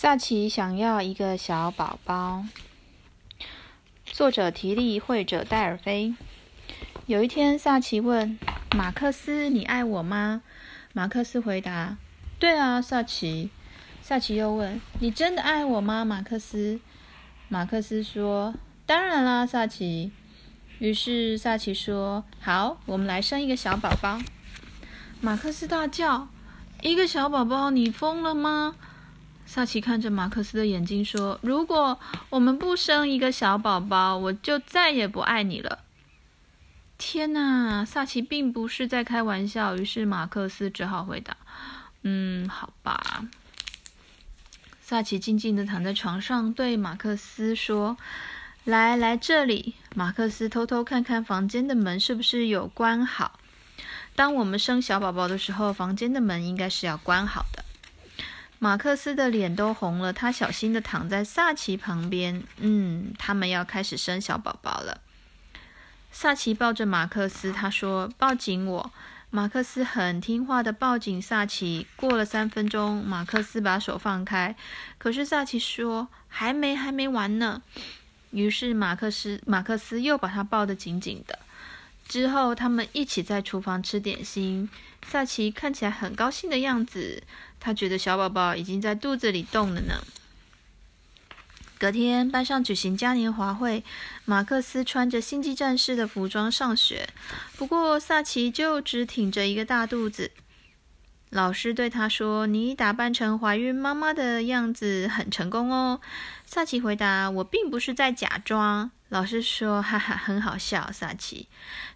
萨奇想要一个小宝宝。作者提利，绘者戴尔菲。有一天，萨奇问马克思：“你爱我吗？”马克思回答：“对啊，萨奇。”萨奇又问：“你真的爱我吗？”马克思。马克思说：“当然啦，萨奇。”于是萨奇说：“好，我们来生一个小宝宝。”马克思大叫：“一个小宝宝？你疯了吗？”萨奇看着马克思的眼睛说：“如果我们不生一个小宝宝，我就再也不爱你了。”天哪！萨奇并不是在开玩笑。于是马克思只好回答：“嗯，好吧。”萨奇静静的躺在床上，对马克思说：“来，来这里。”马克思偷偷看看房间的门是不是有关好。当我们生小宝宝的时候，房间的门应该是要关好的。马克思的脸都红了，他小心地躺在萨奇旁边。嗯，他们要开始生小宝宝了。萨奇抱着马克思，他说：“抱紧我。”马克思很听话地抱紧萨奇。过了三分钟，马克思把手放开，可是萨奇说：“还没，还没完呢。”于是马克思马克思又把他抱得紧紧的。之后，他们一起在厨房吃点心。萨奇看起来很高兴的样子，他觉得小宝宝已经在肚子里动了呢。隔天，班上举行嘉年华会，马克思穿着星际战士的服装上学，不过萨奇就只挺着一个大肚子。老师对他说：“你打扮成怀孕妈妈的样子很成功哦。”萨奇回答：“我并不是在假装。”老师说：“哈哈，很好笑。”萨奇，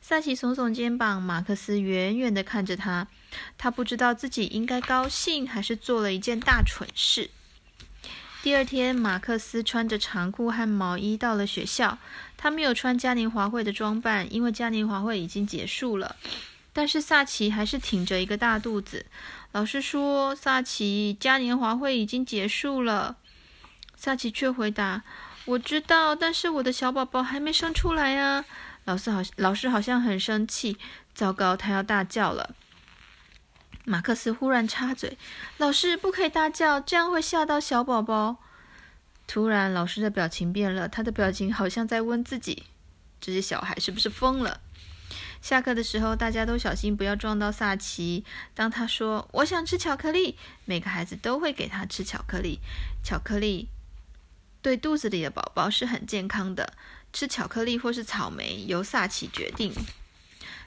萨奇耸耸肩膀。马克思远远地看着他，他不知道自己应该高兴还是做了一件大蠢事。第二天，马克思穿着长裤和毛衣到了学校。他没有穿嘉年华会的装扮，因为嘉年华会已经结束了。但是萨奇还是挺着一个大肚子。老师说：“萨奇，嘉年华会已经结束了。”萨奇却回答：“我知道，但是我的小宝宝还没生出来呀。”老师好，老师好像很生气。糟糕，他要大叫了。马克思忽然插嘴：“老师不可以大叫，这样会吓到小宝宝。”突然，老师的表情变了，他的表情好像在问自己：“这些小孩是不是疯了？”下课的时候，大家都小心不要撞到萨奇。当他说“我想吃巧克力”，每个孩子都会给他吃巧克力。巧克力对肚子里的宝宝是很健康的。吃巧克力或是草莓由萨奇决定。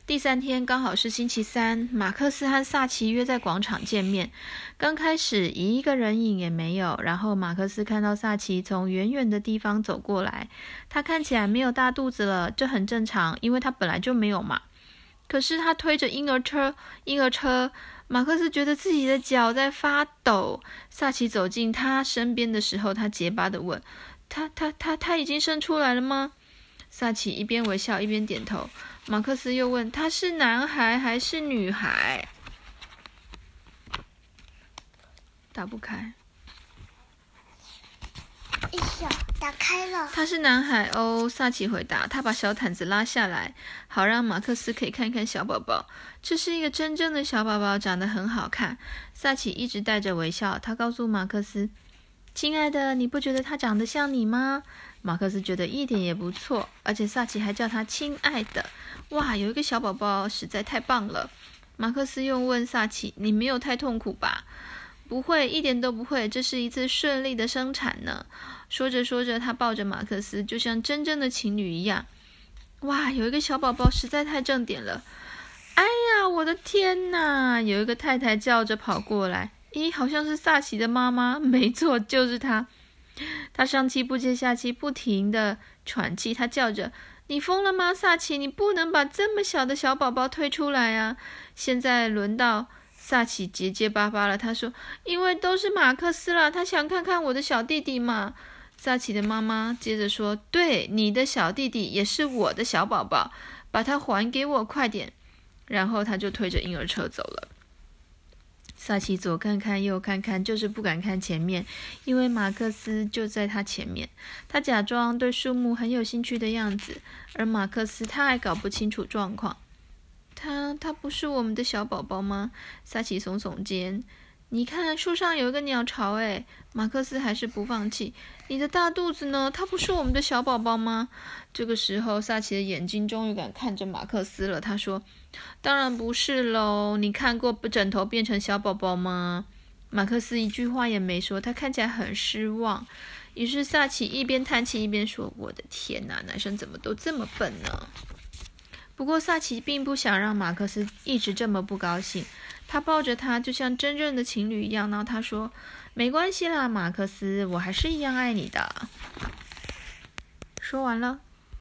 第三天刚好是星期三，马克思和萨奇约在广场见面。刚开始一个人影也没有，然后马克思看到萨奇从远远的地方走过来，他看起来没有大肚子了，这很正常，因为他本来就没有嘛。可是他推着婴儿车，婴儿车，马克思觉得自己的脚在发抖。萨奇走进他身边的时候，他结巴的问：“他他他他已经生出来了吗？”萨奇一边微笑一边点头。马克思又问：“他是男孩还是女孩？”打不开。哎呀，打开了。他是男孩哦，萨奇回答。他把小毯子拉下来，好让马克思可以看看小宝宝。这是一个真正的小宝宝，长得很好看。萨奇一直带着微笑。他告诉马克思：“亲爱的，你不觉得他长得像你吗？”马克思觉得一点也不错，而且萨奇还叫他亲爱的。哇，有一个小宝宝实在太棒了。马克思又问萨奇：“你没有太痛苦吧？”“不会，一点都不会。这是一次顺利的生产呢。”说着说着，他抱着马克思，就像真正的情侣一样。哇，有一个小宝宝实在太正点了。哎呀，我的天哪！有一个太太叫着跑过来。咦，好像是萨奇的妈妈。没错，就是她。他上气不接下气，不停的喘气。他叫着：“你疯了吗，萨奇？你不能把这么小的小宝宝推出来啊！”现在轮到萨奇结结巴巴了。他说：“因为都是马克思了，他想看看我的小弟弟嘛。”萨奇的妈妈接着说：“对，你的小弟弟也是我的小宝宝，把他还给我，快点！”然后他就推着婴儿车走了。萨奇左看看右看看，就是不敢看前面，因为马克思就在他前面。他假装对树木很有兴趣的样子，而马克思他还搞不清楚状况。他他不是我们的小宝宝吗？萨奇耸耸肩。你看树上有一个鸟巢，哎，马克思还是不放弃。你的大肚子呢？它不是我们的小宝宝吗？这个时候，萨奇的眼睛终于敢看着马克思了。他说：“当然不是喽！你看过不枕头变成小宝宝吗？”马克思一句话也没说，他看起来很失望。于是萨奇一边叹气一边说：“我的天哪，男生怎么都这么笨呢？”不过萨奇并不想让马克思一直这么不高兴。他抱着他，就像真正的情侣一样。然后他说：“没关系啦，马克思，我还是一样爱你的。”说完了。